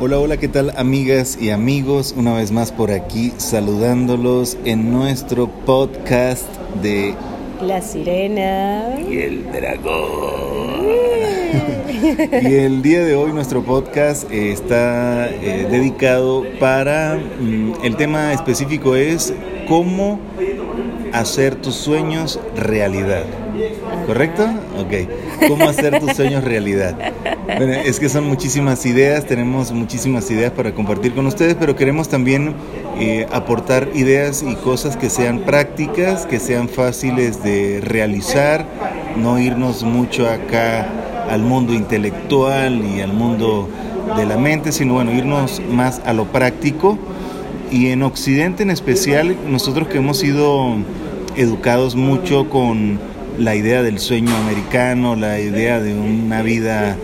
Hola, hola, ¿qué tal amigas y amigos? Una vez más por aquí saludándolos en nuestro podcast de La Sirena y el Dragón. y el día de hoy nuestro podcast eh, está eh, dedicado para, mm, el tema específico es cómo hacer tus sueños realidad. ¿Correcto? Ok. ¿Cómo hacer tus sueños realidad? Bueno, es que son muchísimas ideas, tenemos muchísimas ideas para compartir con ustedes, pero queremos también eh, aportar ideas y cosas que sean prácticas, que sean fáciles de realizar, no irnos mucho acá al mundo intelectual y al mundo de la mente, sino bueno, irnos más a lo práctico. Y en Occidente en especial, nosotros que hemos sido educados mucho con la idea del sueño americano, la idea de una vida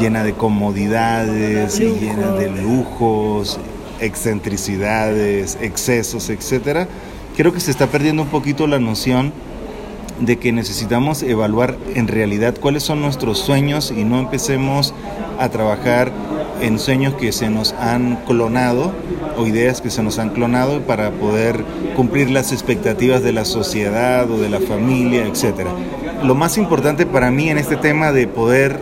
llena de comodidades y llena de lujos, excentricidades, excesos, etcétera. Creo que se está perdiendo un poquito la noción de que necesitamos evaluar en realidad cuáles son nuestros sueños y no empecemos a trabajar en sueños que se nos han clonado o ideas que se nos han clonado para poder cumplir las expectativas de la sociedad o de la familia, etc. Lo más importante para mí en este tema de poder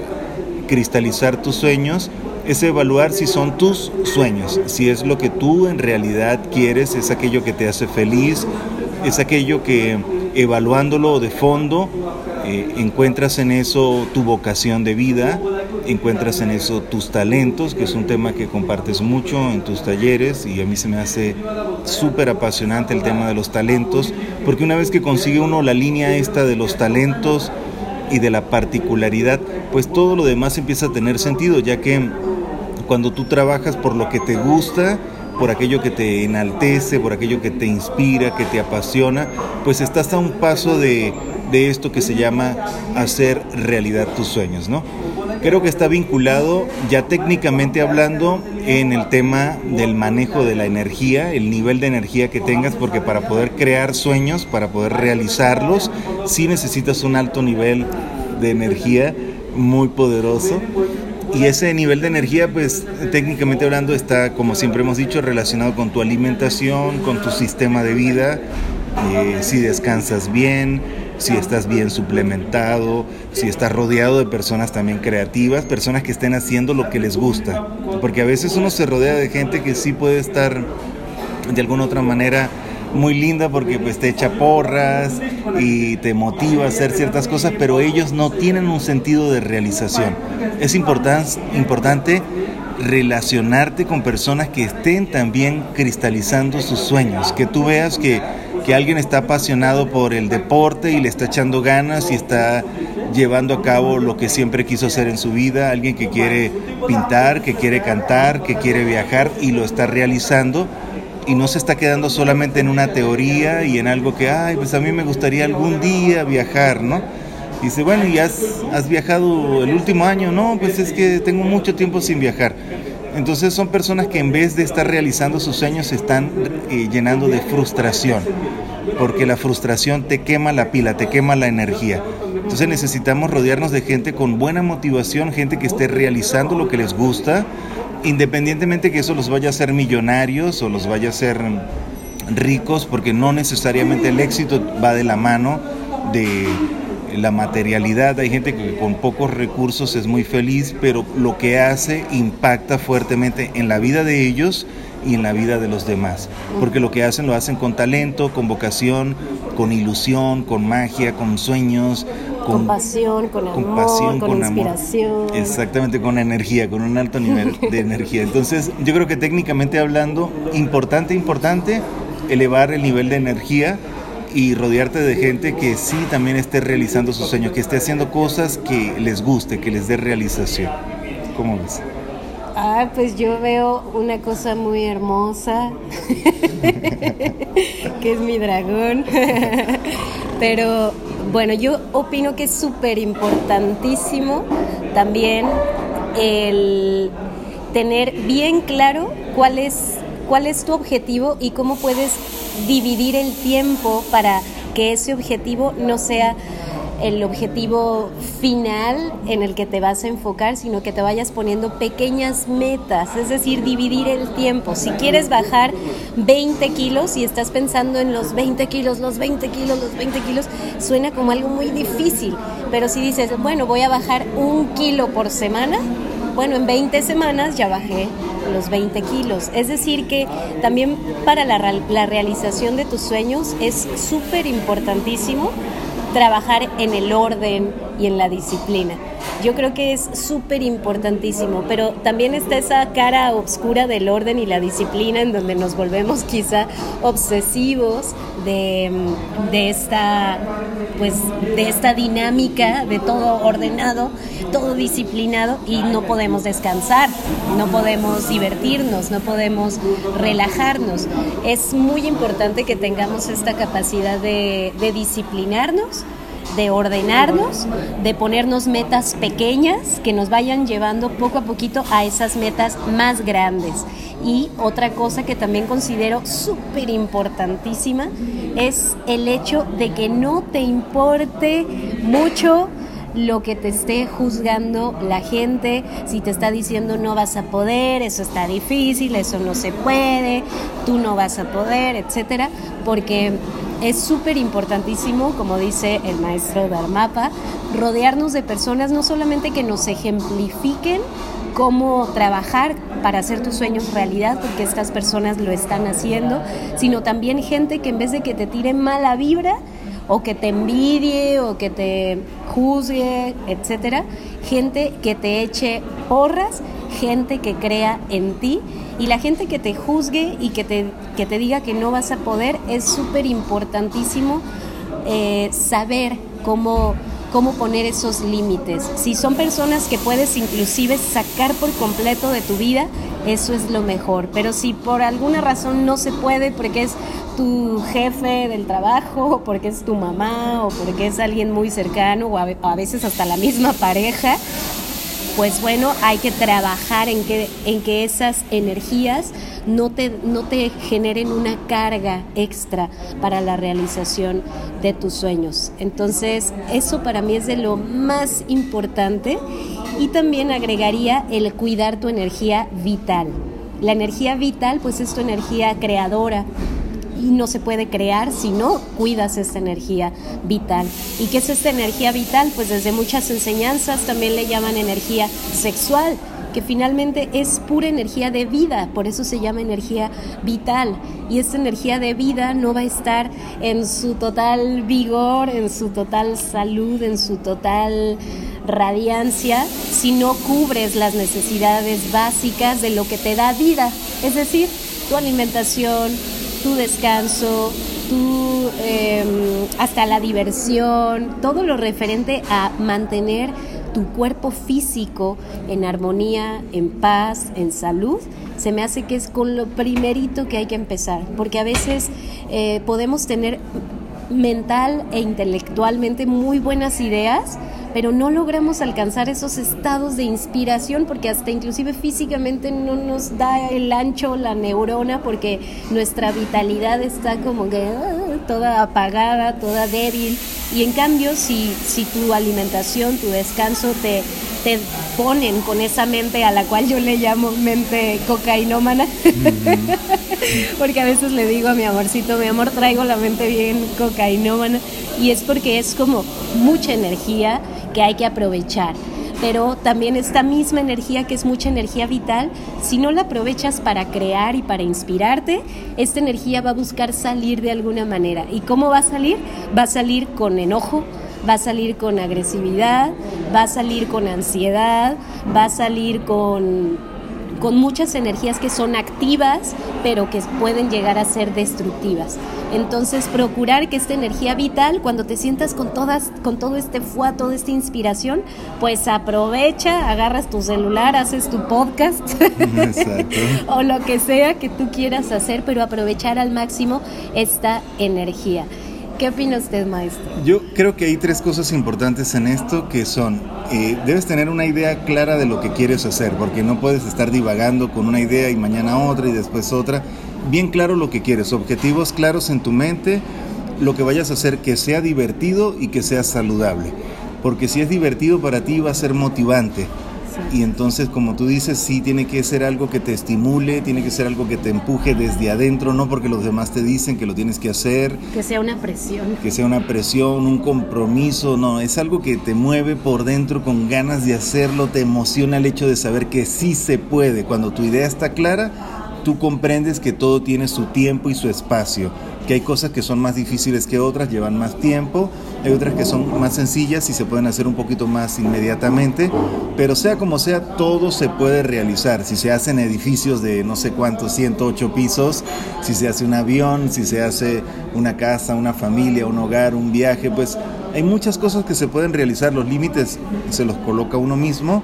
cristalizar tus sueños es evaluar si son tus sueños, si es lo que tú en realidad quieres, es aquello que te hace feliz, es aquello que evaluándolo de fondo eh, encuentras en eso tu vocación de vida, encuentras en eso tus talentos, que es un tema que compartes mucho en tus talleres y a mí se me hace súper apasionante el tema de los talentos, porque una vez que consigue uno la línea esta de los talentos y de la particularidad, pues todo lo demás empieza a tener sentido, ya que cuando tú trabajas por lo que te gusta, por aquello que te enaltece, por aquello que te inspira, que te apasiona, pues estás a un paso de, de esto que se llama hacer realidad tus sueños, ¿no? Creo que está vinculado ya técnicamente hablando en el tema del manejo de la energía, el nivel de energía que tengas, porque para poder crear sueños, para poder realizarlos, sí necesitas un alto nivel de energía muy poderoso. Y ese nivel de energía, pues técnicamente hablando, está, como siempre hemos dicho, relacionado con tu alimentación, con tu sistema de vida, eh, si descansas bien, si estás bien suplementado, si estás rodeado de personas también creativas, personas que estén haciendo lo que les gusta. Porque a veces uno se rodea de gente que sí puede estar de alguna otra manera muy linda porque pues te echa porras y te motiva a hacer ciertas cosas, pero ellos no tienen un sentido de realización. Es importante relacionarte con personas que estén también cristalizando sus sueños, que tú veas que que alguien está apasionado por el deporte y le está echando ganas y está llevando a cabo lo que siempre quiso hacer en su vida, alguien que quiere pintar, que quiere cantar, que quiere viajar y lo está realizando y no se está quedando solamente en una teoría y en algo que, ay, pues a mí me gustaría algún día viajar, ¿no? dice, bueno, ¿y has, has viajado el último año? No, pues es que tengo mucho tiempo sin viajar. Entonces son personas que en vez de estar realizando sus sueños se están eh, llenando de frustración, porque la frustración te quema la pila, te quema la energía. Entonces necesitamos rodearnos de gente con buena motivación, gente que esté realizando lo que les gusta, independientemente que eso los vaya a hacer millonarios o los vaya a hacer ricos, porque no necesariamente el éxito va de la mano de la materialidad, hay gente que con pocos recursos es muy feliz, pero lo que hace impacta fuertemente en la vida de ellos y en la vida de los demás, porque lo que hacen lo hacen con talento, con vocación, con ilusión, con magia, con sueños, con, pasión, con amor, con, inspiración. Exactamente, con energía, con un alto nivel de energía. Entonces, yo creo que técnicamente hablando, importante, importante elevar el nivel de energía y rodearte de gente que sí también esté realizando sus sueños, que esté haciendo cosas que les guste, que les dé realización. ¿Cómo ves? Ah, pues yo veo una cosa muy hermosa, que es mi dragón. Pero bueno, yo opino que es súper importantísimo también el tener bien claro cuál es, cuál es tu objetivo y cómo puedes dividir el tiempo para que ese objetivo no sea el objetivo final en el que te vas a enfocar, sino que te vayas poniendo pequeñas metas, es decir, dividir el tiempo. Si quieres bajar 20 kilos y estás pensando en los 20 kilos, los 20 kilos, los 20 kilos, suena como algo muy difícil, pero si dices, bueno, voy a bajar un kilo por semana, bueno, en 20 semanas ya bajé los 20 kilos. Es decir, que también para la, realización de tus sueños es súper importantísimo trabajar en el orden y en la disciplina. Yo creo que es súper importantísimo, pero también está esa cara oscura del orden y la disciplina en donde nos volvemos quizá obsesivos de, de esta pues de esta dinámica de todo ordenado, todo disciplinado y no podemos descansar, no podemos divertirnos, no podemos relajarnos. Es muy importante que tengamos esta capacidad de, de disciplinarnos de ordenarnos, de ponernos metas pequeñas que nos vayan llevando poco a poquito a esas metas más grandes. Y otra cosa que también considero súper importantísima es el hecho de que no te importe mucho lo que te esté juzgando la gente, si te está diciendo no vas a poder, eso está difícil, eso no se puede, tú no vas a poder, etcétera, porque es súper importantísimo, como dice el maestro Dharmapa, rodearnos de personas no solamente que nos ejemplifiquen cómo trabajar para hacer tus sueños realidad, porque estas personas lo están haciendo, sino también gente que en vez de que te tire mala vibra, o que te envidie o que te juzgue, etcétera, gente que te eche porras, gente que crea en ti y la gente que te juzgue y que te, que te diga que no vas a poder es súper importantísimo eh, saber cómo cómo poner esos límites. Si son personas que puedes inclusive sacar por completo de tu vida, eso es lo mejor. Pero si por alguna razón no se puede, porque es tu jefe del trabajo, o porque es tu mamá, o porque es alguien muy cercano, o a veces hasta la misma pareja, pues bueno, hay que trabajar en que, en que esas energías no te, no te generen una carga extra para la realización de tus sueños. Entonces, eso para mí es de lo más importante y también agregaría el cuidar tu energía vital. La energía vital, pues es tu energía creadora, y no se puede crear si no cuidas esta energía vital. ¿Y qué es esta energía vital? Pues desde muchas enseñanzas también le llaman energía sexual que finalmente es pura energía de vida, por eso se llama energía vital. Y esta energía de vida no va a estar en su total vigor, en su total salud, en su total radiancia, si no cubres las necesidades básicas de lo que te da vida, es decir, tu alimentación, tu descanso, tu, em, hasta la diversión, todo lo referente a mantener tu cuerpo físico en armonía, en paz, en salud, se me hace que es con lo primerito que hay que empezar, porque a veces eh, podemos tener mental e intelectualmente muy buenas ideas, pero no logramos alcanzar esos estados de inspiración porque hasta inclusive físicamente no nos da el ancho la neurona porque nuestra vitalidad está como que ah, toda apagada, toda débil. Y en cambio, si, si tu alimentación, tu descanso te, te ponen con esa mente a la cual yo le llamo mente cocainómana, porque a veces le digo a mi amorcito, mi amor, traigo la mente bien cocainómana, y es porque es como mucha energía que hay que aprovechar. Pero también esta misma energía, que es mucha energía vital, si no la aprovechas para crear y para inspirarte, esta energía va a buscar salir de alguna manera. ¿Y cómo va a salir? Va a salir con enojo, va a salir con agresividad, va a salir con ansiedad, va a salir con con muchas energías que son activas, pero que pueden llegar a ser destructivas. Entonces, procurar que esta energía vital, cuando te sientas con todas, con todo este fuá, toda esta inspiración, pues aprovecha, agarras tu celular, haces tu podcast o lo que sea que tú quieras hacer, pero aprovechar al máximo esta energía. ¿Qué opina usted, maestro? Yo creo que hay tres cosas importantes en esto que son, eh, debes tener una idea clara de lo que quieres hacer, porque no puedes estar divagando con una idea y mañana otra y después otra. Bien claro lo que quieres, objetivos claros en tu mente, lo que vayas a hacer que sea divertido y que sea saludable. Porque si es divertido para ti va a ser motivante. Y entonces, como tú dices, sí tiene que ser algo que te estimule, tiene que ser algo que te empuje desde adentro, no porque los demás te dicen que lo tienes que hacer. Que sea una presión. Que sea una presión, un compromiso, no, es algo que te mueve por dentro con ganas de hacerlo, te emociona el hecho de saber que sí se puede. Cuando tu idea está clara, tú comprendes que todo tiene su tiempo y su espacio que hay cosas que son más difíciles que otras, llevan más tiempo, hay otras que son más sencillas y se pueden hacer un poquito más inmediatamente, pero sea como sea, todo se puede realizar. Si se hacen edificios de no sé cuántos, 108 pisos, si se hace un avión, si se hace una casa, una familia, un hogar, un viaje, pues hay muchas cosas que se pueden realizar, los límites se los coloca uno mismo,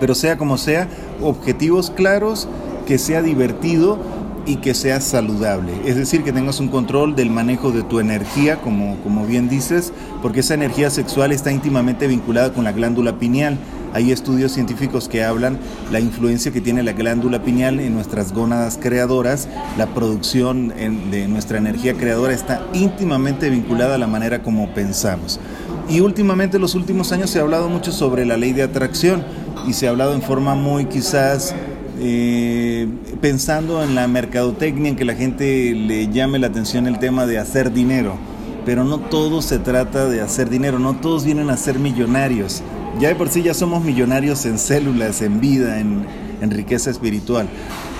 pero sea como sea, objetivos claros, que sea divertido y que sea saludable. Es decir, que tengas un control del manejo de tu energía, como, como bien dices, porque esa energía sexual está íntimamente vinculada con la glándula pineal. Hay estudios científicos que hablan la influencia que tiene la glándula pineal en nuestras gónadas creadoras. La producción de nuestra energía creadora está íntimamente vinculada a la manera como pensamos. Y últimamente, en los últimos años, se ha hablado mucho sobre la ley de atracción y se ha hablado en forma muy quizás eh, pensando en la mercadotecnia, en que la gente le llame la atención el tema de hacer dinero. Pero no todo se trata de hacer dinero, no todos vienen a ser millonarios. Ya de por sí ya somos millonarios en células, en vida, en, en riqueza espiritual.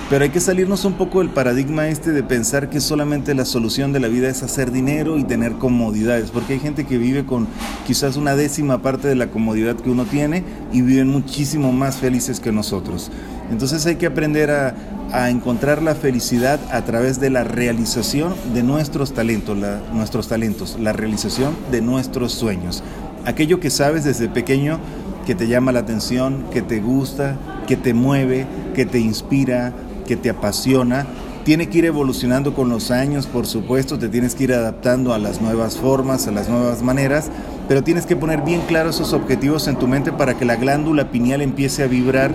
Pero hay que salirnos un poco del paradigma este de pensar que solamente la solución de la vida es hacer dinero y tener comodidades, porque hay gente que vive con quizás una décima parte de la comodidad que uno tiene y viven muchísimo más felices que nosotros. Entonces hay que aprender a, encontrar la felicidad a través de la realización de nuestros talentos, nuestros talentos, la realización de nuestros sueños. Aquello que sabes desde pequeño que te llama la atención, que te gusta, que te mueve, que te inspira, que te apasiona, tiene que ir evolucionando con los años, por supuesto, te tienes que ir adaptando a las nuevas formas, a las nuevas maneras, pero tienes que poner bien claros esos objetivos en tu mente para que la glándula pineal empiece a vibrar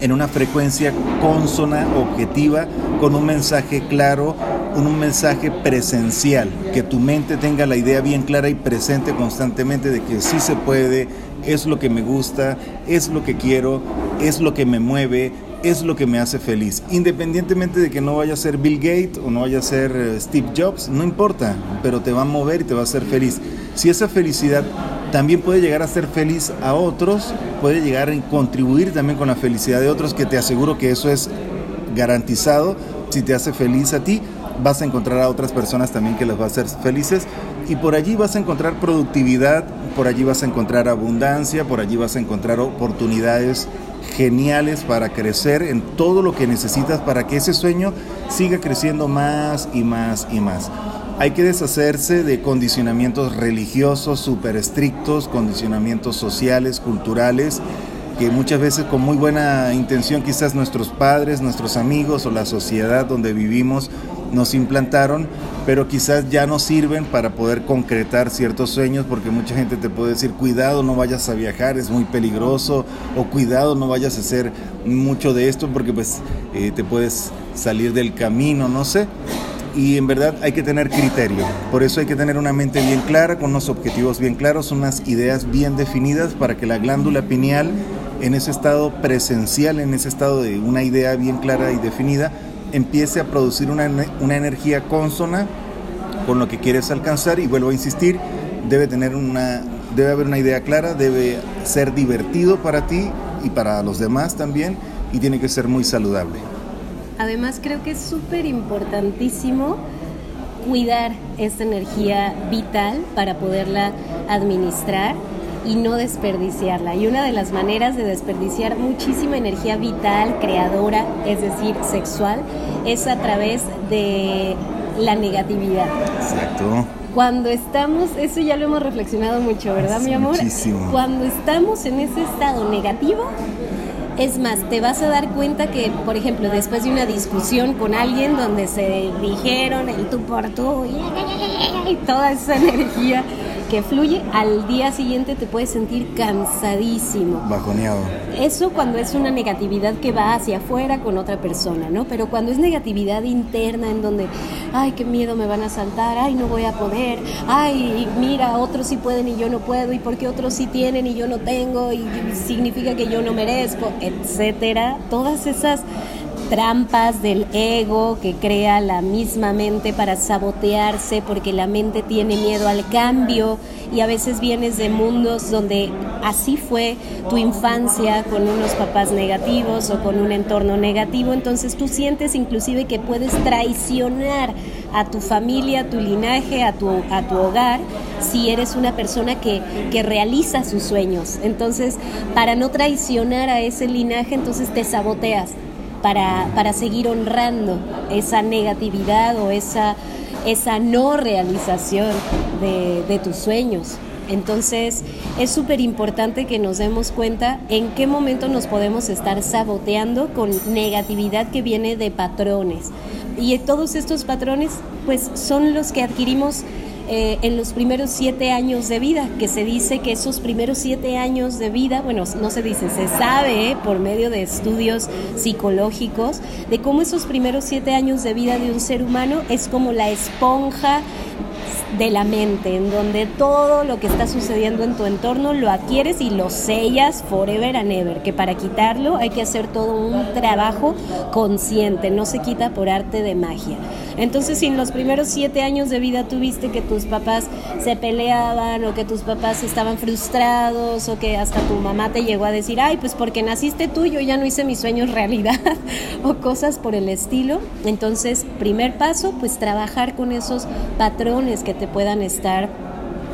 en una frecuencia consona, objetiva, con un mensaje claro, un mensaje presencial, que tu mente tenga la idea bien clara y presente constantemente de que sí se puede, es lo que me gusta, es lo que quiero, es lo que me mueve, es lo que me hace feliz. Independientemente de que no vaya a ser Bill Gates o no vaya a ser eh, Steve Jobs, no importa, pero te va a mover y te va a hacer feliz. Si esa felicidad también puede llegar a ser feliz a otros, puede llegar a contribuir también con la felicidad de otros, que te aseguro que eso es garantizado. Si te hace feliz a ti, vas a encontrar a otras personas también que las va a hacer felices y por allí vas a encontrar productividad, por allí vas a encontrar abundancia, por allí vas a encontrar oportunidades geniales para crecer en todo lo que necesitas para que ese sueño siga creciendo más y más y más. Hay que deshacerse de condicionamientos religiosos súper estrictos, condicionamientos sociales, culturales, que muchas veces con muy buena intención quizás nuestros padres, nuestros amigos o la sociedad donde vivimos nos implantaron, pero quizás ya no sirven para poder concretar ciertos sueños porque mucha gente te puede decir cuidado no vayas a viajar es muy peligroso o cuidado no vayas a hacer mucho de esto porque pues eh, te puedes salir del camino no sé y en verdad hay que tener criterio. Por eso hay que tener una mente bien clara, con unos objetivos bien claros, unas ideas bien definidas para que la glándula pineal en ese estado presencial, en ese estado de una idea bien clara y definida, empiece a producir una, energía consona con lo que quieres alcanzar y vuelvo a insistir, debe tener una debe haber una idea clara, debe ser divertido para ti y para los demás también y tiene que ser muy saludable. Además creo que es súper importantísimo cuidar esta energía vital para poderla administrar y no desperdiciarla. Y una de las maneras de desperdiciar muchísima energía vital, creadora, es decir, sexual, es a través de la negatividad. Exacto. Cuando estamos, eso ya lo hemos reflexionado mucho, ¿verdad, mi amor? Muchísimo. Cuando estamos en ese estado negativo, es más, te vas a dar cuenta que, por ejemplo, después de una discusión con alguien donde se dijeron el tú por tú y toda esa energía que fluye, al día siguiente te puedes sentir cansadísimo. Bajoneado. Eso cuando es una negatividad que va hacia afuera con otra persona, ¿no? Pero cuando es negatividad interna en donde, ay, qué miedo me van a saltar, ay, no voy a poder, ay, mira, otros sí pueden y yo no puedo, y porque otros sí tienen y yo no tengo, y significa que yo no merezco, etcétera. Todas esas trampas del ego que crea la misma mente para sabotearse porque la mente tiene miedo al cambio. Y a veces vienes de mundos donde así fue tu infancia con unos papás negativos o con un entorno negativo, entonces tú sientes inclusive que puedes traicionar a tu familia, a tu linaje, a tu, a tu hogar, si eres una persona que, que realiza sus sueños. Entonces, para no traicionar a ese linaje, entonces te saboteas para, para seguir honrando esa negatividad o esa, esa no realización de, de tus sueños. Entonces es súper importante que nos demos cuenta en qué momento nos podemos estar saboteando con negatividad que viene de patrones. Y todos estos patrones pues son los que adquirimos eh, en los primeros siete años de vida, que se dice que esos primeros siete años de vida, bueno, no se dice, se sabe eh, por medio de estudios psicológicos de cómo esos primeros siete años de vida de un ser humano es como la esponja de la mente, en donde todo lo que está sucediendo en tu entorno lo adquieres y lo sellas forever and ever, que para quitarlo hay que hacer todo un trabajo consciente, no se quita por arte de magia. Entonces, si en los primeros siete años de vida tuviste que tus papás se peleaban o que tus papás estaban frustrados o que hasta tu mamá te llegó a decir, ay, pues porque naciste tú, yo ya no hice mis sueños realidad o cosas por el estilo, entonces, primer paso, pues trabajar con esos patrones que te puedan estar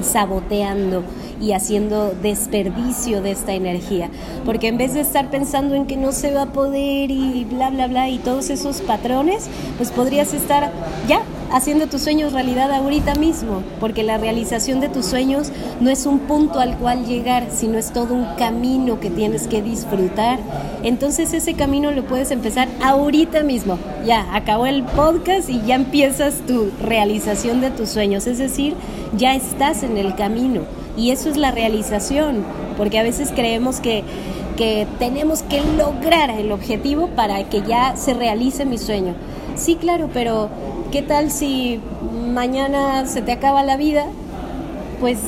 saboteando y haciendo desperdicio de esta energía. Porque en vez de estar pensando en que no se va a poder y bla, bla, bla, y todos esos patrones, pues podrías estar ya haciendo tus sueños realidad ahorita mismo, porque la realización de tus sueños no es un punto al cual llegar, sino es todo un camino que tienes que disfrutar. Entonces ese camino lo puedes empezar ahorita mismo. Ya, acabó el podcast y ya empiezas tu realización de tus sueños, es decir, ya estás en el camino. Y eso es la realización, porque a veces creemos que, que tenemos que lograr el objetivo para que ya se realice mi sueño. Sí, claro, pero ¿qué tal si mañana se te acaba la vida? Pues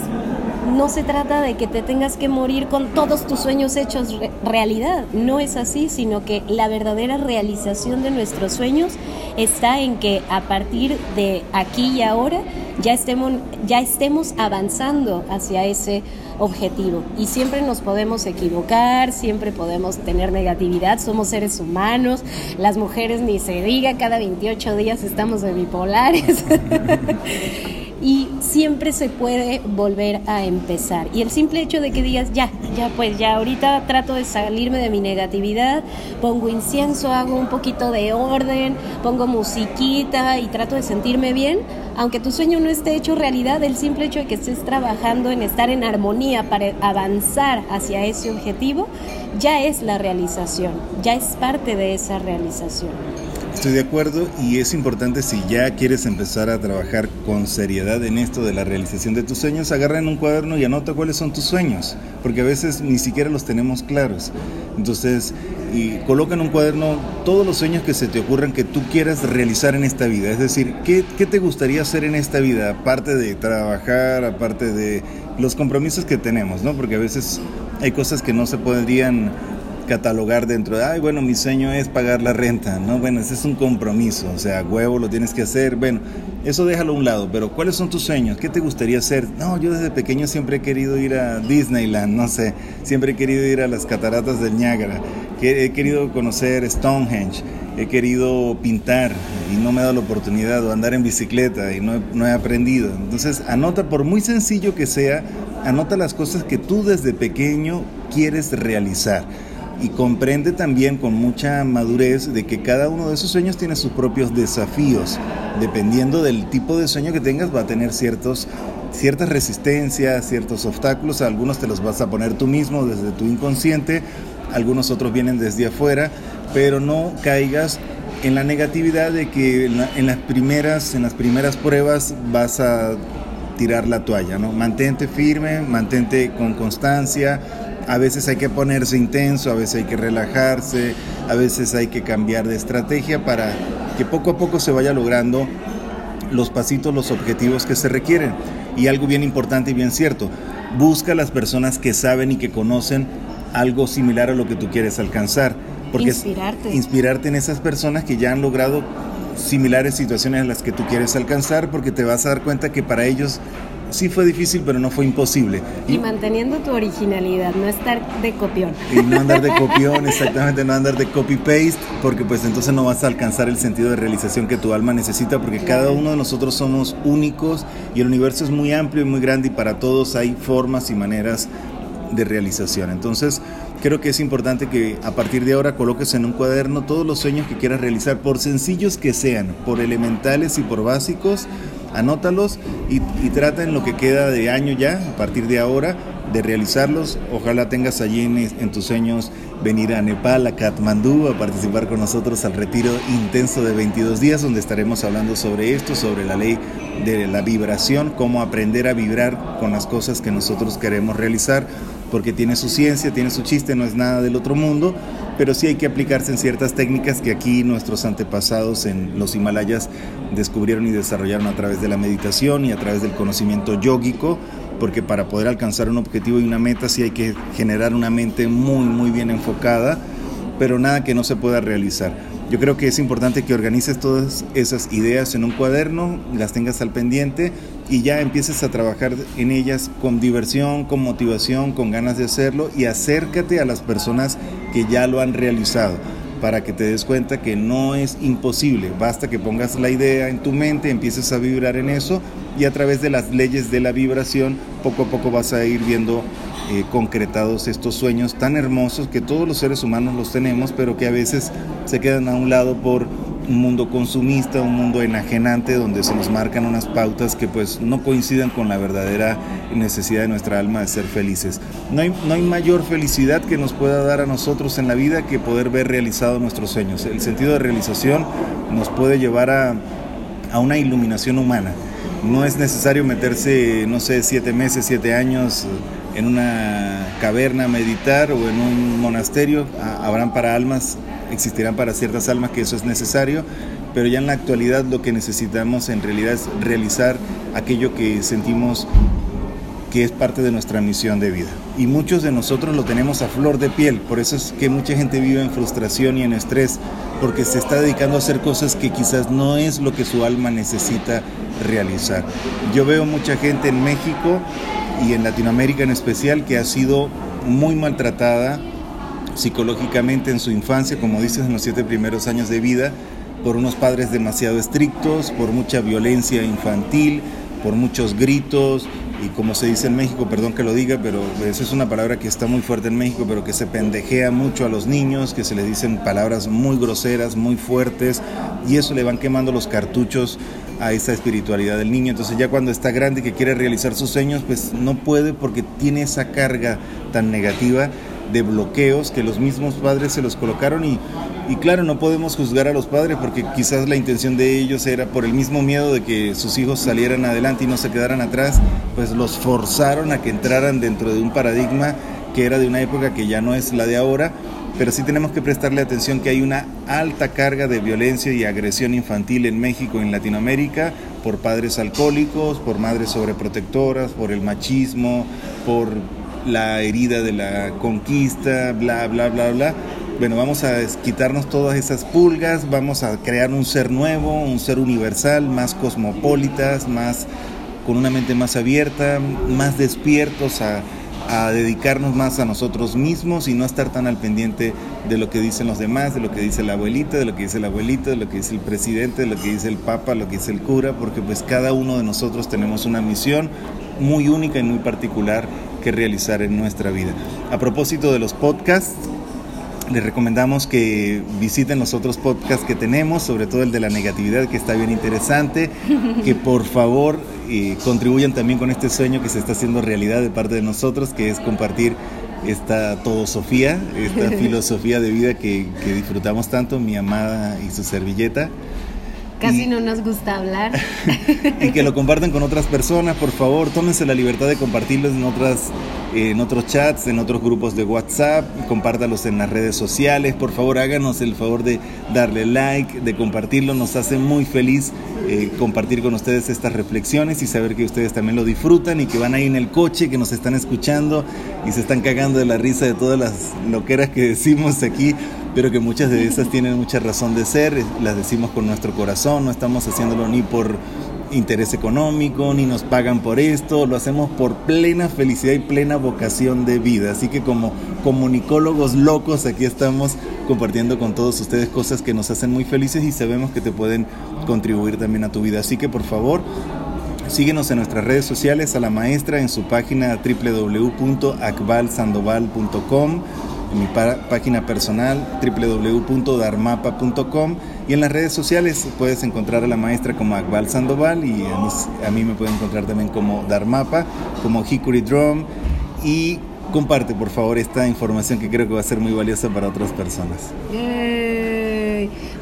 no se trata de que te tengas que morir con todos tus sueños hechos realidad. No es así, sino que la verdadera realización de nuestros sueños está en que a partir de aquí y ahora ya estemos, ya estemos avanzando hacia ese objetivo. Y siempre nos podemos equivocar, siempre podemos tener negatividad, somos seres humanos, las mujeres ni se diga, cada 28 días estamos de bipolares. y siempre se puede volver a empezar. Y el simple hecho de que digas, ya, ya pues ya ahorita trato de salirme de mi negatividad, pongo incienso, hago un poquito de orden, pongo musiquita y trato de sentirme bien, aunque tu sueño no esté hecho realidad, el simple hecho de que estés trabajando en estar en armonía para avanzar hacia ese objetivo, ya es la realización, ya es parte de esa realización. Estoy de acuerdo y es importante si ya quieres empezar a trabajar con seriedad en esto de la realización de tus sueños, agarra en un cuaderno y anota cuáles son tus sueños, porque a veces ni siquiera los tenemos claros. Entonces, y coloca en un cuaderno todos los sueños que se te ocurran que tú quieras realizar en esta vida. Es decir, ¿qué, qué te gustaría hacer en esta vida? Aparte de trabajar, aparte de los compromisos que tenemos, ¿no? Porque a veces hay cosas que no se podrían catalogar dentro de, ay, bueno, mi sueño es pagar la renta, ¿no? Bueno, ese es un compromiso, o sea, huevo lo tienes que hacer, bueno, eso déjalo a un lado, pero ¿cuáles son tus sueños? ¿Qué te gustaría hacer? No, yo desde pequeño siempre he querido ir a Disneyland, no sé, siempre he querido ir a las cataratas del Niágara, he querido conocer Stonehenge, he querido pintar y no me ha dado la oportunidad, o andar en bicicleta y no, no he aprendido. Entonces, anota, por muy sencillo que sea, anota las cosas que tú desde pequeño quieres realizar y comprende también con mucha madurez de que cada uno de esos sueños tiene sus propios desafíos. Dependiendo del tipo de sueño que tengas, va a tener ciertos, ciertas resistencias, ciertos obstáculos. Algunos te los vas a poner tú mismo desde tu inconsciente, algunos otros vienen desde afuera, pero no caigas en la negatividad de que en, las, primeras, en las primeras pruebas vas a tirar la toalla, ¿no? Mantente firme, mantente con constancia. A veces hay que ponerse intenso, a veces hay que relajarse, a veces hay que cambiar de estrategia para que poco a poco se vaya logrando los pasitos, los objetivos que se requieren. Y algo bien importante y bien cierto, busca las personas que saben y que conocen algo similar a lo que tú quieres alcanzar. Porque inspirarte. inspirarte en esas personas que ya han logrado similares situaciones a las que tú quieres alcanzar, porque te vas a dar cuenta que para ellos sí fue difícil, pero no fue imposible. Y, manteniendo tu originalidad, no estar de copión. Y no andar de copión, exactamente, no andar de copy-paste, porque pues entonces no vas a alcanzar el sentido de realización que tu alma necesita, porque cada uno de nosotros somos únicos y el universo es muy amplio y muy grande y para todos hay formas y maneras de realización. Entonces, creo que es importante que a partir de ahora coloques en un cuaderno todos los sueños que quieras realizar, por sencillos que sean, por elementales y por básicos, anótalos y, trata en lo que queda de año ya, a partir de ahora, de realizarlos. Ojalá tengas allí en, tus sueños venir a Nepal, a Katmandú, a participar con nosotros al retiro intenso de 22 días, donde estaremos hablando sobre esto, sobre la ley de la vibración, cómo aprender a vibrar con las cosas que nosotros queremos realizar, porque tiene su ciencia, tiene su chiste, no es nada del otro mundo, pero sí hay que aplicarse en ciertas técnicas que aquí nuestros antepasados en los Himalayas descubrieron y desarrollaron a través de la meditación y a través del conocimiento yógico, porque para poder alcanzar un objetivo y una meta sí hay que generar una mente muy, muy bien enfocada, pero nada que no se pueda realizar. Yo creo que es importante que organices todas esas ideas en un cuaderno, las tengas al pendiente y ya empieces a trabajar en ellas con diversión, con motivación, con ganas de hacerlo y acércate a las personas que ya lo han realizado para que te des cuenta que no es imposible, basta que pongas la idea en tu mente, empieces a vibrar en eso y a través de las leyes de la vibración poco a poco vas a ir viendo eh, concretados estos sueños tan hermosos que todos los seres humanos los tenemos, pero que a veces se quedan a un lado por un mundo consumista, un mundo enajenante donde se nos marcan unas pautas que pues no coinciden con la verdadera necesidad de nuestra alma de ser felices. No hay, no hay mayor felicidad que nos pueda dar a nosotros en la vida que poder ver realizados nuestros sueños. El sentido de realización nos puede llevar a, a una iluminación humana. No es necesario meterse, no sé, siete meses, siete años en una caverna a meditar o en un monasterio. Habrán para almas, existirán para ciertas almas que eso es necesario, pero ya en la actualidad lo que necesitamos en realidad es realizar aquello que sentimos que es parte de nuestra misión de vida. Y muchos de nosotros lo tenemos a flor de piel, por eso es que mucha gente vive en frustración y en estrés, porque se está dedicando a hacer cosas que quizás no es lo que su alma necesita realizar. Yo veo mucha gente en México y en Latinoamérica en especial que ha sido muy maltratada psicológicamente en su infancia, como dices, en los siete primeros años de vida, por unos padres demasiado estrictos, por mucha violencia infantil, por muchos gritos, y como se dice en México, perdón que lo diga, pero esa es una palabra que está muy fuerte en México, pero que se pendejea mucho a los niños, que se les dicen palabras muy groseras, muy fuertes, y eso le van quemando los cartuchos a esa espiritualidad del niño. Entonces ya cuando está grande y que quiere realizar sus sueños, pues no puede porque tiene esa carga tan negativa de bloqueos que los mismos padres se los colocaron y, claro, no podemos juzgar a los padres porque quizás la intención de ellos era por el mismo miedo de que sus hijos salieran adelante y no se quedaran atrás, pues los forzaron a que entraran dentro de un paradigma que era de una época que ya no es la de ahora pero sí tenemos que prestarle atención que hay una alta carga de violencia y agresión infantil en México en Latinoamérica por padres alcohólicos, por madres sobreprotectoras, por el machismo, por la herida de la conquista, bla, bla, bla, bla. Bueno, vamos a quitarnos todas esas pulgas, vamos a crear un ser nuevo, un ser universal, más cosmopolitas, más con una mente más abierta, más despiertos a dedicarnos más a nosotros mismos y no estar tan al pendiente de lo que dicen los demás, de lo que dice la abuelita, de lo que dice el abuelito, de lo que dice el presidente, de lo que dice el papa, lo que dice el cura, porque pues cada uno de nosotros tenemos una misión muy única y muy particular que realizar en nuestra vida. A propósito de los podcasts, les recomendamos que visiten los otros podcasts que tenemos, sobre todo el de la negatividad, que está bien interesante. Que por favor eh, contribuyan también con este sueño que se está haciendo realidad de parte de nosotros, que es compartir esta todosofía, esta filosofía de vida que, que disfrutamos tanto, mi amada y su servilleta. Casi no nos gusta hablar. y que lo compartan con otras personas, por favor, tómense la libertad de compartirlos en otras en otros chats, en otros grupos de WhatsApp, compártalos en las redes sociales, por favor háganos el favor de darle like, de compartirlo, nos hace muy feliz eh, compartir con ustedes estas reflexiones y saber que ustedes también lo disfrutan y que van ahí en el coche, que nos están escuchando y se están cagando de la risa de todas las loqueras que decimos aquí pero que muchas de esas tienen mucha razón de ser, las decimos con nuestro corazón, no estamos haciéndolo ni por interés económico, ni nos pagan por esto, lo hacemos por plena felicidad y plena vocación de vida. Así que como comunicólogos locos aquí estamos compartiendo con todos ustedes cosas que nos hacen muy felices y sabemos que te pueden contribuir también a tu vida. Así que por favor, Síguenos en nuestras redes sociales a la maestra en su página www.acbalsandoval.com en mi página personal www.darmapa.com y en las redes sociales puedes encontrar a la maestra como Akbal Sandoval y a mí, me pueden encontrar también como Darmapa, como Hickory Drum y comparte por favor esta información que creo que va a ser muy valiosa para otras personas.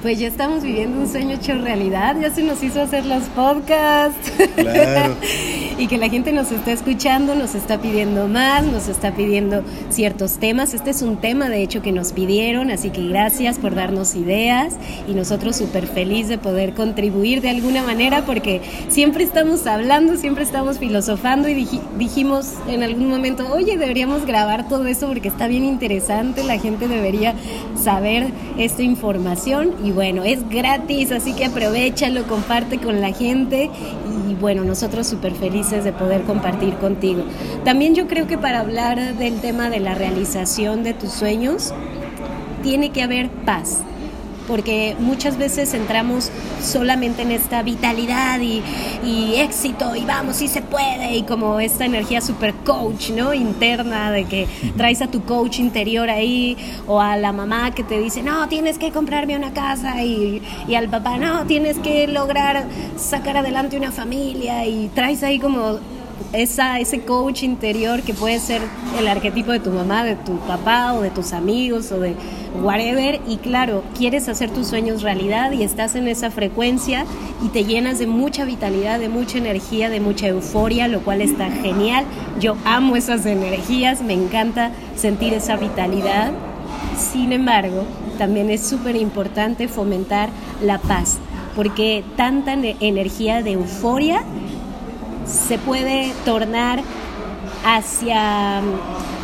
Pues ya estamos viviendo un sueño hecho realidad, ya se nos hizo hacer los podcasts. y que la gente nos está escuchando, nos está pidiendo más, nos está pidiendo ciertos temas. Este es un tema, de hecho, que nos pidieron, así que gracias por darnos ideas y nosotros súper feliz de poder contribuir de alguna manera porque siempre estamos hablando, siempre estamos filosofando y dijimos en algún momento, oye, deberíamos grabar todo eso porque está bien interesante, la gente debería saber esta información y bueno, es gratis, así que aprovechalo, comparte con la gente y bueno, nosotros súper felices de poder compartir contigo. También yo creo que para hablar del tema de la realización de tus sueños, tiene que haber paz porque muchas veces entramos solamente en esta vitalidad y, éxito y vamos, sí se puede, y como esta energía super coach, ¿no? Interna, de que traes a tu coach interior ahí, o a la mamá que te dice, no, tienes que comprarme una casa, y, y al papá, no, tienes que lograr sacar adelante una familia, y traes ahí como esa, ese coach interior que puede ser el arquetipo de tu mamá, de tu papá o de tus amigos o de whatever. Y claro, quieres hacer tus sueños realidad y estás en esa frecuencia y te llenas de mucha vitalidad, de mucha energía, de mucha euforia, lo cual está genial. Yo amo esas energías, me encanta sentir esa vitalidad. Sin embargo, también es súper importante fomentar la paz, porque tanta energía de euforia se puede tornar hacia,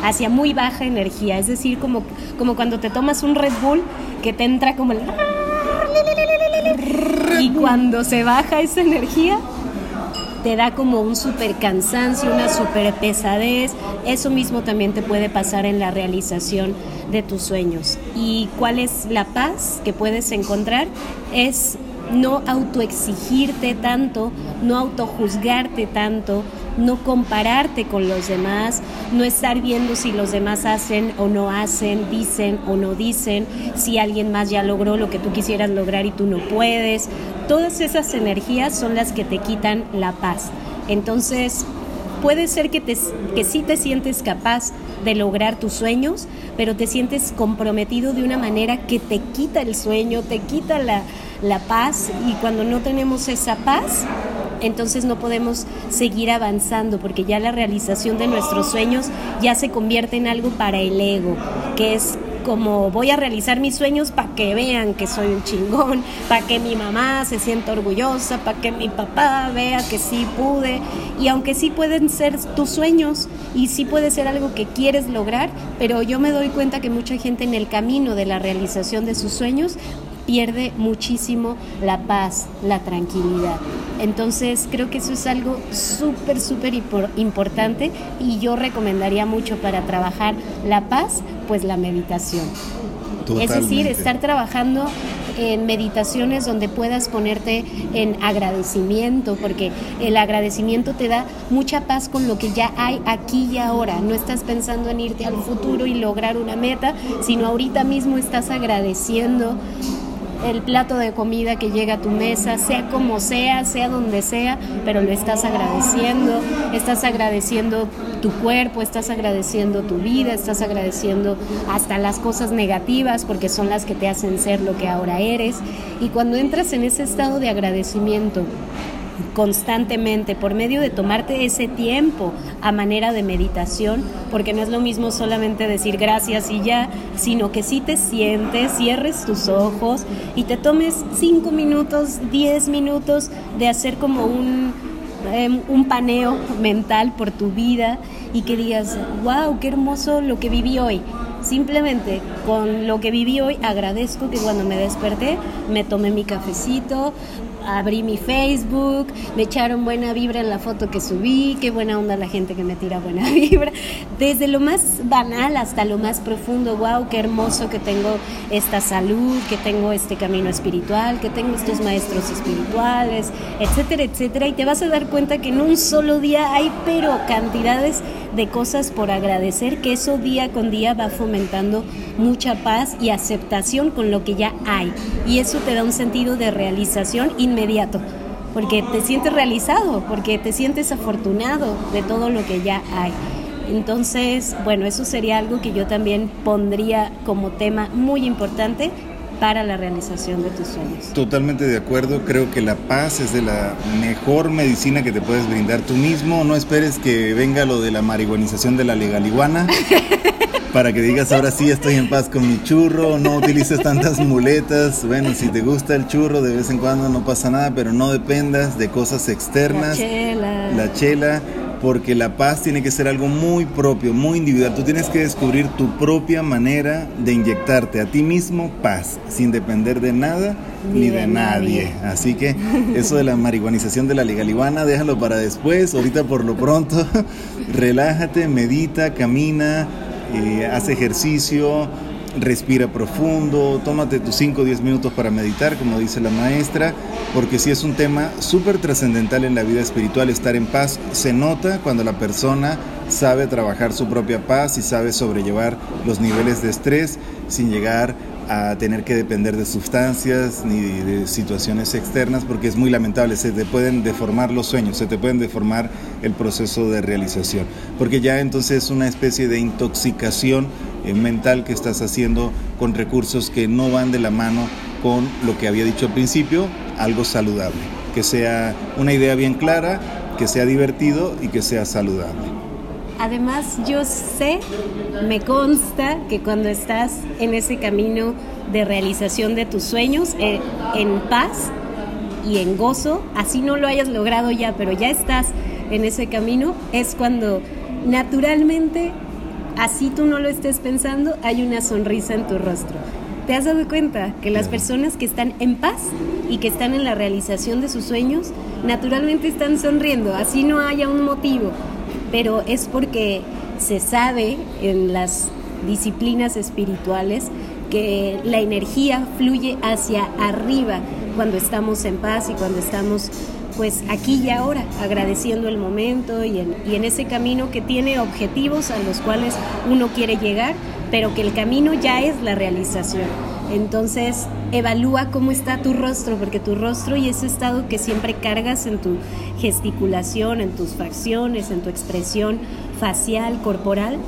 hacia muy baja energía, es decir, como, como cuando te tomas un Red Bull que te entra como el... Y cuando se baja esa energía, te da como un super cansancio, una super pesadez. Eso mismo también te puede pasar en la realización de tus sueños. ¿Y cuál es la paz que puedes encontrar? Es no autoexigirte tanto, no autojuzgarte tanto, no compararte con los demás, no estar viendo si los demás hacen o no hacen, dicen o no dicen, si alguien más ya logró lo que tú quisieras lograr y tú no puedes. Todas esas energías son las que te quitan la paz. Entonces, puede ser que, te, que sí te sientes capaz de lograr tus sueños, pero te sientes comprometido de una manera que te quita el sueño, te quita la, la paz y cuando no tenemos esa paz, entonces no podemos seguir avanzando porque ya la realización de nuestros sueños ya se convierte en algo para el ego, que es como voy a realizar mis sueños para que vean que soy un chingón, para que mi mamá se sienta orgullosa, para que mi papá vea que sí pude. Y aunque sí pueden ser tus sueños y sí puede ser algo que quieres lograr, pero yo me doy cuenta que mucha gente en el camino de la realización de sus sueños pierde muchísimo la paz, la tranquilidad. Entonces creo que eso es algo súper, súper importante y yo recomendaría mucho para trabajar la paz, pues la meditación. Es decir, estar trabajando en meditaciones donde puedas ponerte en agradecimiento, porque el agradecimiento te da mucha paz con lo que ya hay aquí y ahora. No estás pensando en irte al futuro y lograr una meta, sino ahorita mismo estás agradeciendo el plato de comida que llega a tu mesa, sea como sea, sea donde sea, pero lo estás agradeciendo, estás agradeciendo tu cuerpo, estás agradeciendo tu vida, estás agradeciendo hasta las cosas negativas porque son las que te hacen ser lo que ahora eres. Y cuando entras en ese estado de agradecimiento, constantemente por medio de tomarte ese tiempo a manera de meditación, porque no es lo mismo solamente decir gracias y ya, sino que si te sientes, cierres tus ojos y te tomes cinco minutos, diez minutos de hacer como un, em, un paneo mental por tu vida y que digas, wow, qué hermoso lo que viví hoy. Simplemente con lo que viví hoy agradezco que cuando me desperté me tomé mi cafecito, abrí mi Facebook, me echaron buena vibra en la foto que subí, qué buena onda la gente que me tira buena vibra. Desde lo más banal hasta lo más profundo, wow, qué hermoso que tengo esta salud, que tengo este camino espiritual, que tengo estos maestros espirituales, etcétera, etcétera. Y te vas a dar cuenta que en un solo día hay pero cantidades de cosas por agradecer, que eso día con día va fomentando mucha paz y aceptación con lo que ya hay. Y eso te da un sentido de realización porque te sientes realizado, porque te sientes afortunado de todo lo que ya hay. Entonces, bueno, eso sería algo que yo también pondría como tema muy importante para la realización de tus sueños. Totalmente de acuerdo, creo que la paz es de la mejor medicina que te puedes brindar tú mismo, no esperes que venga lo de la marihuanización de la legaliguana. para que digas ahora sí estoy en paz con mi churro, no utilices tantas muletas. Bueno, si te gusta el churro de vez en cuando no pasa nada, pero no dependas de cosas externas. La chela. La chela porque la paz tiene que ser algo muy propio, muy individual. Tú tienes que descubrir tu propia manera de inyectarte a ti mismo paz, sin depender de nada ni, de, nadie. Así que eso de la marihuanización de la legaliguana, déjalo para después. Ahorita por lo pronto, relájate, medita, camina, eh, haz ejercicio respira profundo, tómate tus 5 o 10 minutos para meditar, como dice la maestra, porque si es un tema súper trascendental en la vida espiritual, estar en paz. Se nota cuando la persona sabe trabajar su propia paz y sabe sobrellevar los niveles de estrés sin llegar a tener que depender de sustancias ni de situaciones externas porque es muy lamentable, se te pueden deformar los sueños, se te pueden deformar el proceso de realización, porque ya entonces es una especie de intoxicación eh, mental que estás haciendo con recursos que no van de la mano con lo que había dicho al principio, algo saludable, que sea una idea bien clara, que sea divertido y que sea saludable. Además, yo sé, me consta que cuando estás en ese camino de realización de tus sueños, eh, en paz y en gozo, así no lo hayas logrado ya, pero ya estás en ese camino, es cuando naturalmente, así tú no lo estés pensando, hay una sonrisa en tu rostro. ¿Te has dado cuenta que las personas que están en paz y que están en la realización de sus sueños, naturalmente están sonriendo, así no haya un motivo? Pero es porque se sabe en las disciplinas espirituales que la energía fluye hacia arriba cuando estamos en paz y cuando estamos pues aquí y ahora, agradeciendo el momento y en, y en ese camino que tiene objetivos a los cuales uno quiere llegar, pero que el camino ya es la realización. Entonces, evalúa cómo está tu rostro, porque tu rostro y ese estado que siempre cargas en tu gesticulación, en tus facciones, en tu expresión facial, corporal,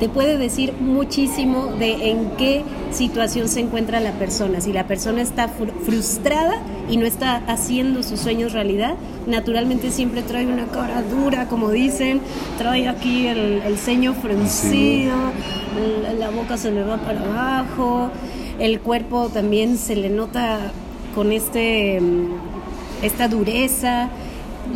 te puede decir muchísimo de en qué situación se encuentra la persona. Si la persona está frustrada y no está haciendo sus sueños realidad, naturalmente siempre trae una cara dura, como dicen, trae aquí el, ceño fruncido, la boca se le va para abajo el cuerpo también se le nota con este, mm, esta dureza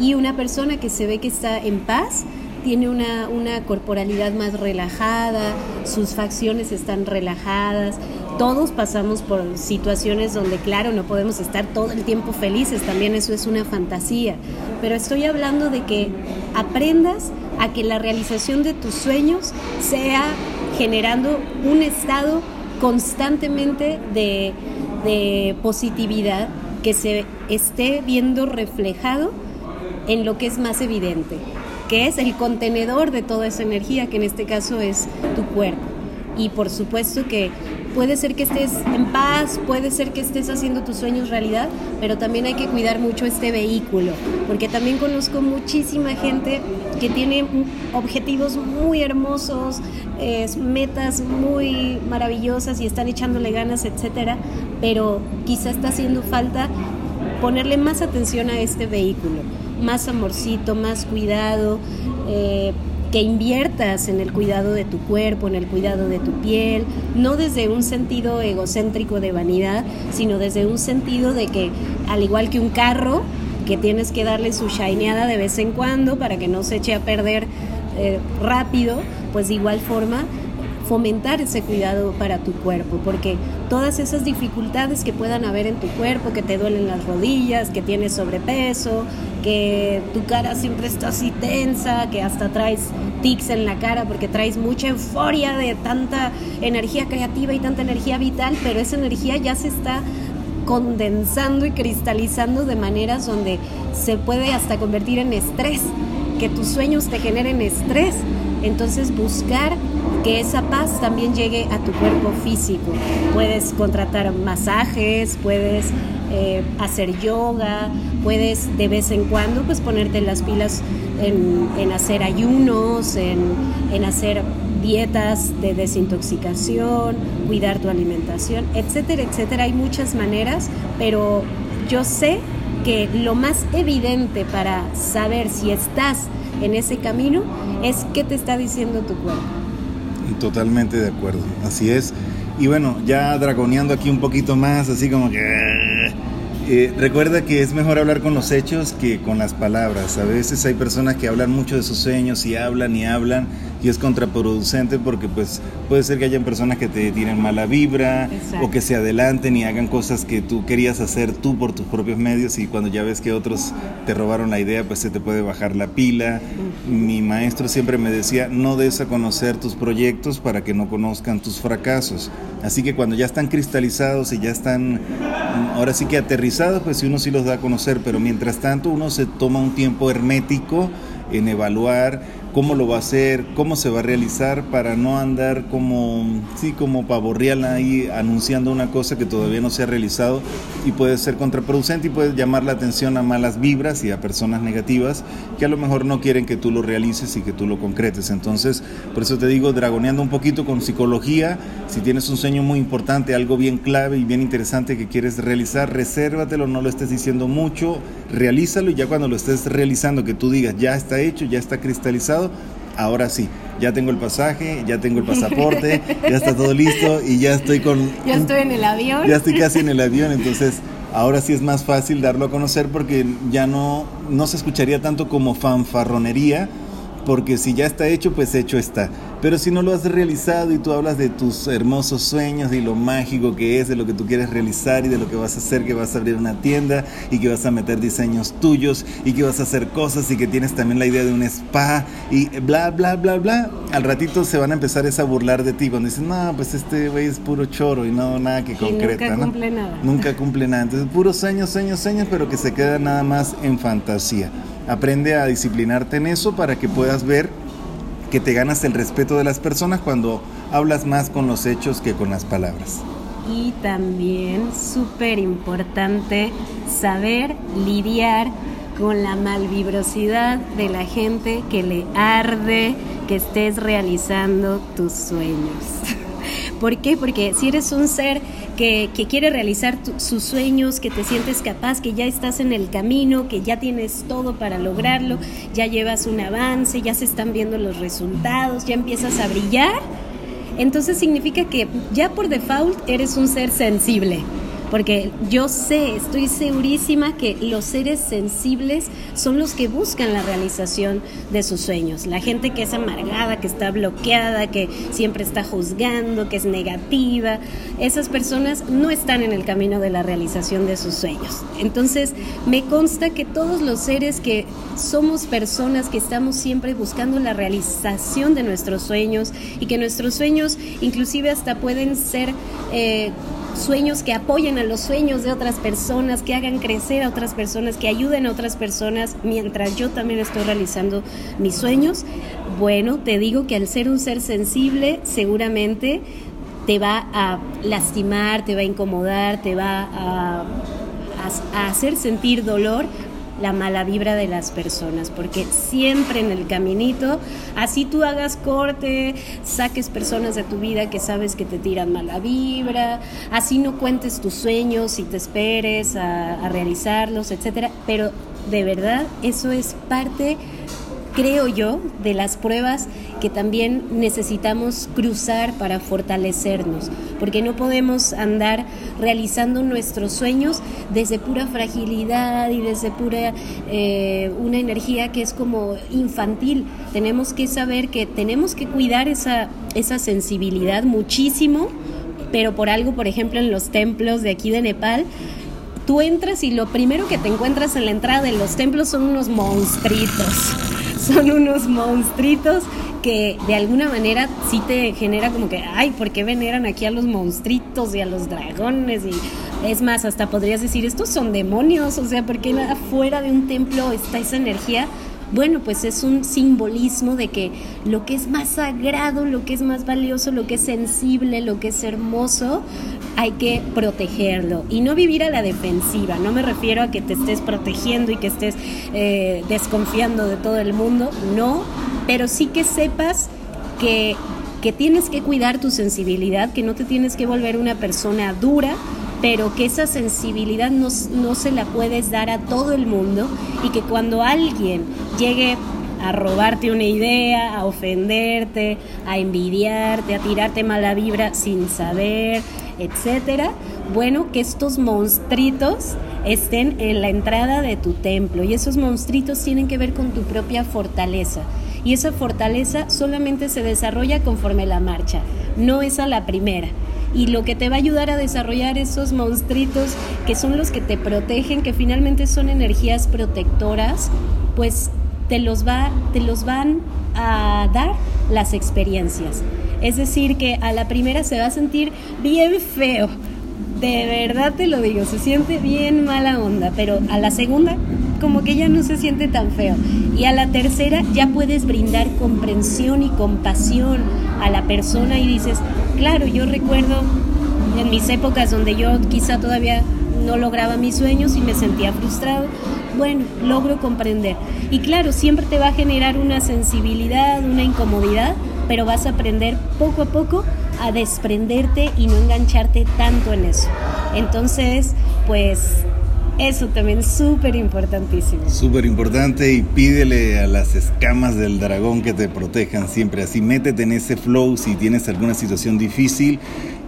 y una persona que se ve que está en paz tiene una, una corporalidad más relajada, sus facciones están relajadas, todos pasamos por situaciones donde, claro, no podemos estar todo el tiempo felices, también eso es una fantasía, pero estoy hablando de que aprendas a que la realización de tus sueños sea generando un estado constantemente de, positividad que se esté viendo reflejado en lo que es más evidente, que es el contenedor de toda esa energía, que en este caso es tu cuerpo. Y por supuesto que puede ser que estés en paz, puede ser que estés haciendo tus sueños realidad, pero también hay que cuidar mucho este vehículo, porque también conozco muchísima gente que tiene objetivos muy hermosos, metas muy maravillosas y están echándole ganas, etcétera, pero quizá está haciendo falta ponerle más atención a este vehículo, más amorcito, más cuidado. Eh, que inviertas en el cuidado de tu cuerpo, en el cuidado de tu piel, no desde un sentido egocéntrico de vanidad, sino desde un sentido de que, al igual que un carro, que tienes que darle su shineada de vez en cuando para que no se eche a perder eh, rápido, pues de igual forma fomentar ese cuidado para tu cuerpo, porque todas esas dificultades que puedan haber en tu cuerpo, que te duelen las rodillas, que tienes sobrepeso, que tu cara siempre está así tensa, que hasta traes tics en la cara porque traes mucha euforia de tanta energía creativa y tanta energía vital, pero esa energía ya se está condensando y cristalizando de maneras donde se puede hasta convertir en estrés, que tus sueños te generen estrés. Entonces buscar que esa paz también llegue a tu cuerpo físico. Puedes contratar masajes, puedes eh, hacer yoga, puedes de vez en cuando pues ponerte las pilas en, hacer ayunos, en, en hacer dietas de desintoxicación, cuidar tu alimentación, etcétera, etcétera. Hay muchas maneras, pero yo sé que lo más evidente para saber si estás en ese camino es qué te está diciendo tu cuerpo. Totalmente de acuerdo, así es. Y bueno, ya dragoneando aquí un poquito más, así como que eh, recuerda que es mejor hablar con los hechos que con las palabras. A veces hay personas que hablan mucho de sus sueños y hablan y hablan y es contraproducente porque pues puede ser que hayan personas que te tiren mala vibra o que se adelanten y hagan cosas que tú querías hacer tú por tus propios medios y cuando ya ves que otros te robaron la idea pues se te puede bajar la pila. Mi maestro siempre me decía no des a conocer tus proyectos para que no conozcan tus fracasos. Así que cuando ya están cristalizados y ya están ahora sí que aterrizados pues uno sí los da a conocer pero mientras tanto uno se toma un tiempo hermético en evaluar cómo lo va a hacer, cómo se va a realizar para no andar como, sí, como pavorreal ahí anunciando una cosa que todavía no se ha realizado y puede ser contraproducente y puede llamar la atención a malas vibras y a personas negativas que a lo mejor no quieren que tú lo realices y que tú lo concretes. Entonces, por eso te digo, dragoneando un poquito con psicología, si tienes un sueño muy importante, algo bien clave y bien interesante que quieres realizar, resérvatelo, no lo estés diciendo mucho, realízalo y ya cuando lo estés realizando, que tú digas, ya está hecho, ya está cristalizado, ahora sí, ya tengo el pasaje, ya tengo el pasaporte, ya está todo listo y ya estoy con... Ya estoy en el avión. Ya estoy casi en el avión, entonces ahora sí es más fácil darlo a conocer porque ya no, no se escucharía tanto como fanfarronería, porque si ya está hecho, pues hecho está. Pero si no lo has realizado y tú hablas de tus hermosos sueños y lo mágico que es, de lo que tú quieres realizar y de lo que vas a hacer, que vas a abrir una tienda y que vas a meter diseños tuyos y que vas a hacer cosas y que tienes también la idea de un spa y bla, bla, bla, bla, al ratito se van a empezar a burlar de ti cuando dicen, no, pues este güey es puro choro y no nada que concreta. nunca cumple nada. Nunca cumple nada. Entonces, puros sueños, sueños, sueños, pero que se queda nada más en fantasía. Aprende a disciplinarte en eso para que puedas ver que te ganas el respeto de las personas cuando hablas más con los hechos que con las palabras. Y también súper importante saber lidiar con la malvibrosidad de la gente que le arde que estés realizando tus sueños. ¿Por qué? Porque si eres un ser que, quiere realizar sus sueños, que te sientes capaz, que ya estás en el camino, que ya tienes todo para lograrlo, ya llevas un avance, ya se están viendo los resultados, ya empiezas a brillar, entonces significa que ya por default eres un ser sensible porque yo sé, estoy segurísima que los seres sensibles son los que buscan la realización de sus sueños. La gente que es amargada, que está bloqueada, que siempre está juzgando, que es negativa, esas personas no están en el camino de la realización de sus sueños. Entonces, me consta que todos los seres que somos personas que estamos siempre buscando la realización de nuestros sueños y que nuestros sueños inclusive hasta pueden ser... Eh, sueños que apoyen a los sueños de otras personas, que hagan crecer a otras personas, que ayuden a otras personas mientras yo también estoy realizando mis sueños. Bueno, te digo que al ser un ser sensible, seguramente te va a lastimar, te va a incomodar, te va a, a hacer sentir dolor la mala vibra de las personas, porque siempre en el caminito, así tú hagas corte, saques personas de tu vida que sabes que te tiran mala vibra, así no cuentes tus sueños y te esperes a, a realizarlos, etcétera, pero de verdad eso es parte creo yo, de las pruebas que también necesitamos cruzar para fortalecernos, porque no podemos andar realizando nuestros sueños desde pura fragilidad y desde pura eh, una energía que es como infantil. Tenemos que saber que tenemos que cuidar esa, esa sensibilidad muchísimo, pero por algo, por ejemplo, en los templos de aquí de Nepal, tú entras y lo primero que te encuentras en la entrada de los templos son unos monstruitos son unos monstruitos que de alguna manera sí te genera como que, ay, ¿por qué veneran aquí a los monstruitos y a los dragones? Y es más, hasta podrías decir, estos son demonios, o sea, ¿por qué afuera de un templo está esa energía? Bueno, pues es un simbolismo de que lo que es más sagrado, lo que es más valioso, lo que es sensible, lo que es hermoso, hay que protegerlo y no vivir a la defensiva. No me refiero a que te estés protegiendo y que estés eh, desconfiando de todo el mundo, no, pero sí que sepas que, que tienes que cuidar tu sensibilidad, que no te tienes que volver una persona dura, pero que esa sensibilidad no, no se la puedes dar a todo el mundo y que cuando alguien llegue a robarte una idea, a ofenderte, a envidiarte, a tirarte mala vibra sin saber, etcétera, bueno, que estos monstruitos estén en la entrada de tu templo y esos monstruitos tienen que ver con tu propia fortaleza. Y esa fortaleza solamente se desarrolla conforme la marcha, no es a la primera y lo que te va a ayudar a desarrollar esos monstruitos que son los que te protegen, que finalmente son energías protectoras, pues te los, va, te los van a dar las experiencias. Es decir, que a la primera se va a sentir bien feo. De verdad te lo digo, se siente bien mala onda, pero a la segunda como que ya no se siente tan feo. Y a la tercera ya puedes brindar comprensión y compasión a la persona y dices, claro, yo recuerdo en mis épocas donde yo quizá todavía no lograba mis sueños y me sentía frustrado, bueno, logro comprender. Y claro, siempre te va a generar una sensibilidad, una incomodidad, pero vas a aprender poco a poco a desprenderte y no engancharte tanto en eso. Entonces, pues eso también es súper importantísimo. Súper importante y pídele a las escamas del dragón que te protejan siempre. Así métete en ese flow si tienes alguna situación difícil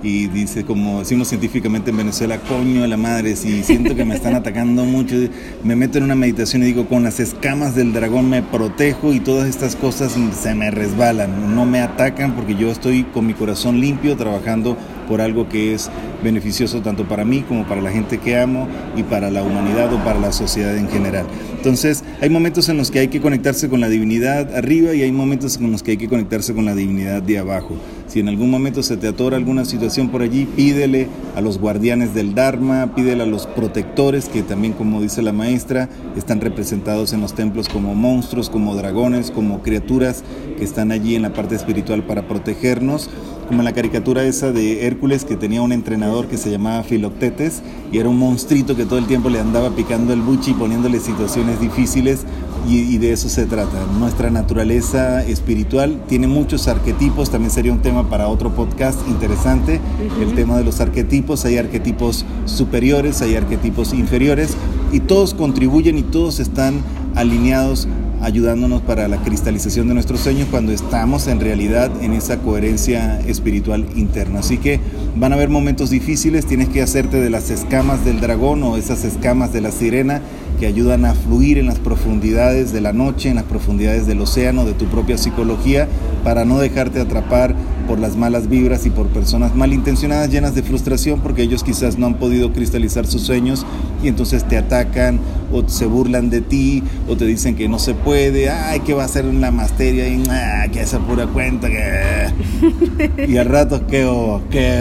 y dice, como decimos científicamente en Venezuela, coño de la madre, si siento que me están atacando mucho, me meto en una meditación y digo, con las escamas del dragón me protejo y todas estas cosas se me resbalan, no me atacan porque yo estoy con mi corazón limpio trabajando por algo que es beneficioso tanto para mí como para la gente que amo y para la humanidad o para la sociedad en general. Entonces, hay momentos en los que hay que conectarse con la divinidad arriba y hay momentos en los que hay que conectarse con la divinidad de abajo. Si en algún momento se te atora alguna situación por allí, pídele a los guardianes del Dharma, pídele a los protectores, que también, como dice la maestra, están representados en los templos como monstruos, como dragones, como criaturas que están allí en la parte espiritual para protegernos como en la caricatura esa de Hércules que tenía un entrenador que se llamaba Filoctetes y era un monstruito que todo el tiempo le andaba picando el buchi y poniéndole situaciones difíciles y, de eso se trata. Nuestra naturaleza espiritual tiene muchos arquetipos, también sería un tema para otro podcast interesante, el tema de los arquetipos, hay arquetipos superiores, hay arquetipos inferiores y todos contribuyen y todos están alineados ayudándonos para la cristalización de nuestros sueños cuando estamos en realidad en esa coherencia espiritual interna. Así que van a haber momentos difíciles, tienes que hacerte de las escamas del dragón o esas escamas de la sirena que ayudan a fluir en las profundidades de la noche, en las profundidades del océano, de tu propia psicología, para no dejarte atrapar por las malas vibras y por personas malintencionadas llenas de frustración porque ellos quizás no han podido cristalizar sus sueños y entonces te atacan o se burlan de ti o te dicen que no se puede, ay, que va a ser una masteria y ah, que esa pura cuenta que... y al rato que que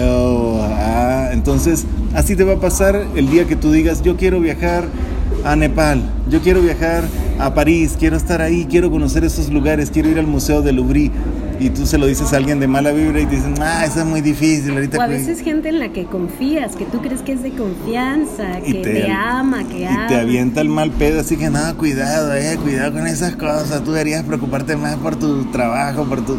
ah, entonces así te va a pasar el día que tú digas, yo quiero viajar a Nepal, yo quiero viajar a París, quiero estar ahí, quiero conocer esos lugares, quiero ir al Museo de Louvre y tú se lo dices a alguien de mala vibra y te dicen, ah, eso es muy difícil. Ahorita o a veces gente en la que confías, que tú crees que es de confianza, que te, ama, que ama. Y te avienta el mal pedo, así que no, cuidado, eh, cuidado con esas cosas. Tú deberías preocuparte más por tu trabajo, por tu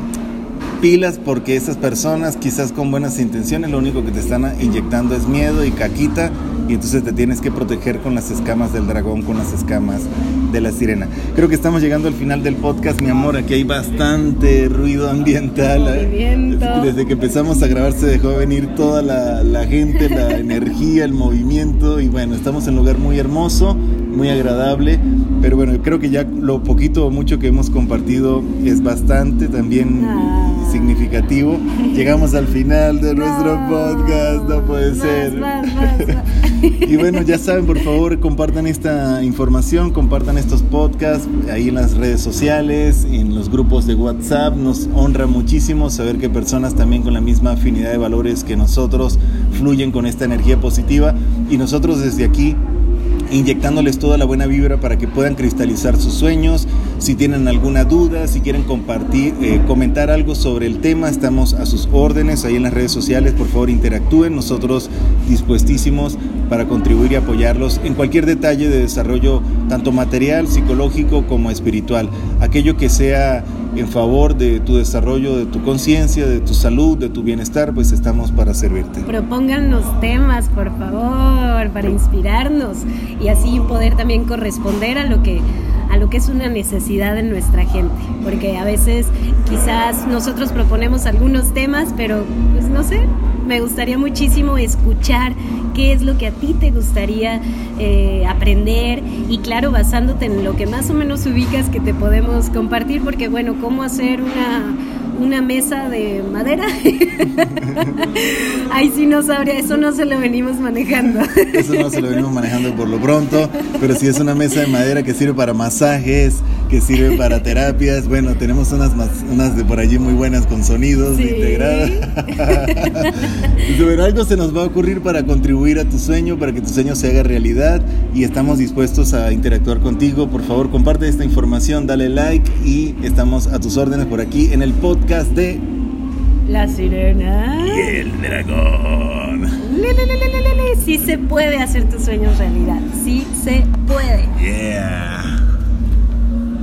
pilas porque esas personas quizás con buenas intenciones lo único que te están inyectando es miedo y caquita y entonces te tienes que proteger con las escamas del dragón, con las escamas de la sirena. Creo que estamos llegando al final del podcast, mi amor, aquí hay bastante ruido ambiental. Desde que empezamos a grabar se dejó venir toda la, la gente, la energía, el movimiento y bueno, estamos en un lugar muy hermoso, muy agradable, pero bueno, creo que ya lo poquito o mucho que hemos compartido es bastante también ah. significativo. Llegamos al final de nuestro podcast, no puede ser. y bueno, ya saben, por favor, compartan esta información, compartan estos podcasts ahí en las redes sociales, en los grupos de WhatsApp. Nos honra muchísimo saber que personas también con la misma afinidad de valores que nosotros fluyen con esta energía positiva y nosotros desde aquí inyectándoles toda la buena vibra para que puedan cristalizar sus sueños. Si tienen alguna duda, si quieren compartir, eh, comentar algo sobre el tema, estamos a sus órdenes ahí en las redes sociales. Por favor, interactúen. Nosotros dispuestísimos para contribuir y apoyarlos en cualquier detalle de desarrollo, tanto material, psicológico como espiritual. Aquello que sea en favor de tu desarrollo, de tu conciencia, de tu salud, de tu bienestar, pues estamos para servirte. Propónganos temas, por favor, para inspirarnos y así poder también corresponder a lo que a lo que es una necesidad en nuestra gente, porque a veces quizás nosotros proponemos algunos temas, pero pues no sé, me gustaría muchísimo escuchar qué es lo que a ti te gustaría eh, aprender. Y claro, basándote en lo que más o menos ubicas que te podemos compartir, porque bueno, cómo hacer una una mesa de madera. Ay, sí no sabría, eso no se lo venimos manejando. Eso no se lo venimos manejando por lo pronto, pero si es una mesa de madera que sirve para masajes, que sirve para terapias, bueno, tenemos unas, unas de por allí muy buenas con sonidos integrados. pero algo se nos va a ocurrir para contribuir a tu sueño, para que tu sueño se haga realidad y estamos dispuestos a interactuar contigo. Por favor, comparte esta información, dale like y estamos a tus órdenes por aquí en el podcast de La Sirena y el Dragón. sí se puede hacer tus sueños realidad. Sí se puede. Yeah.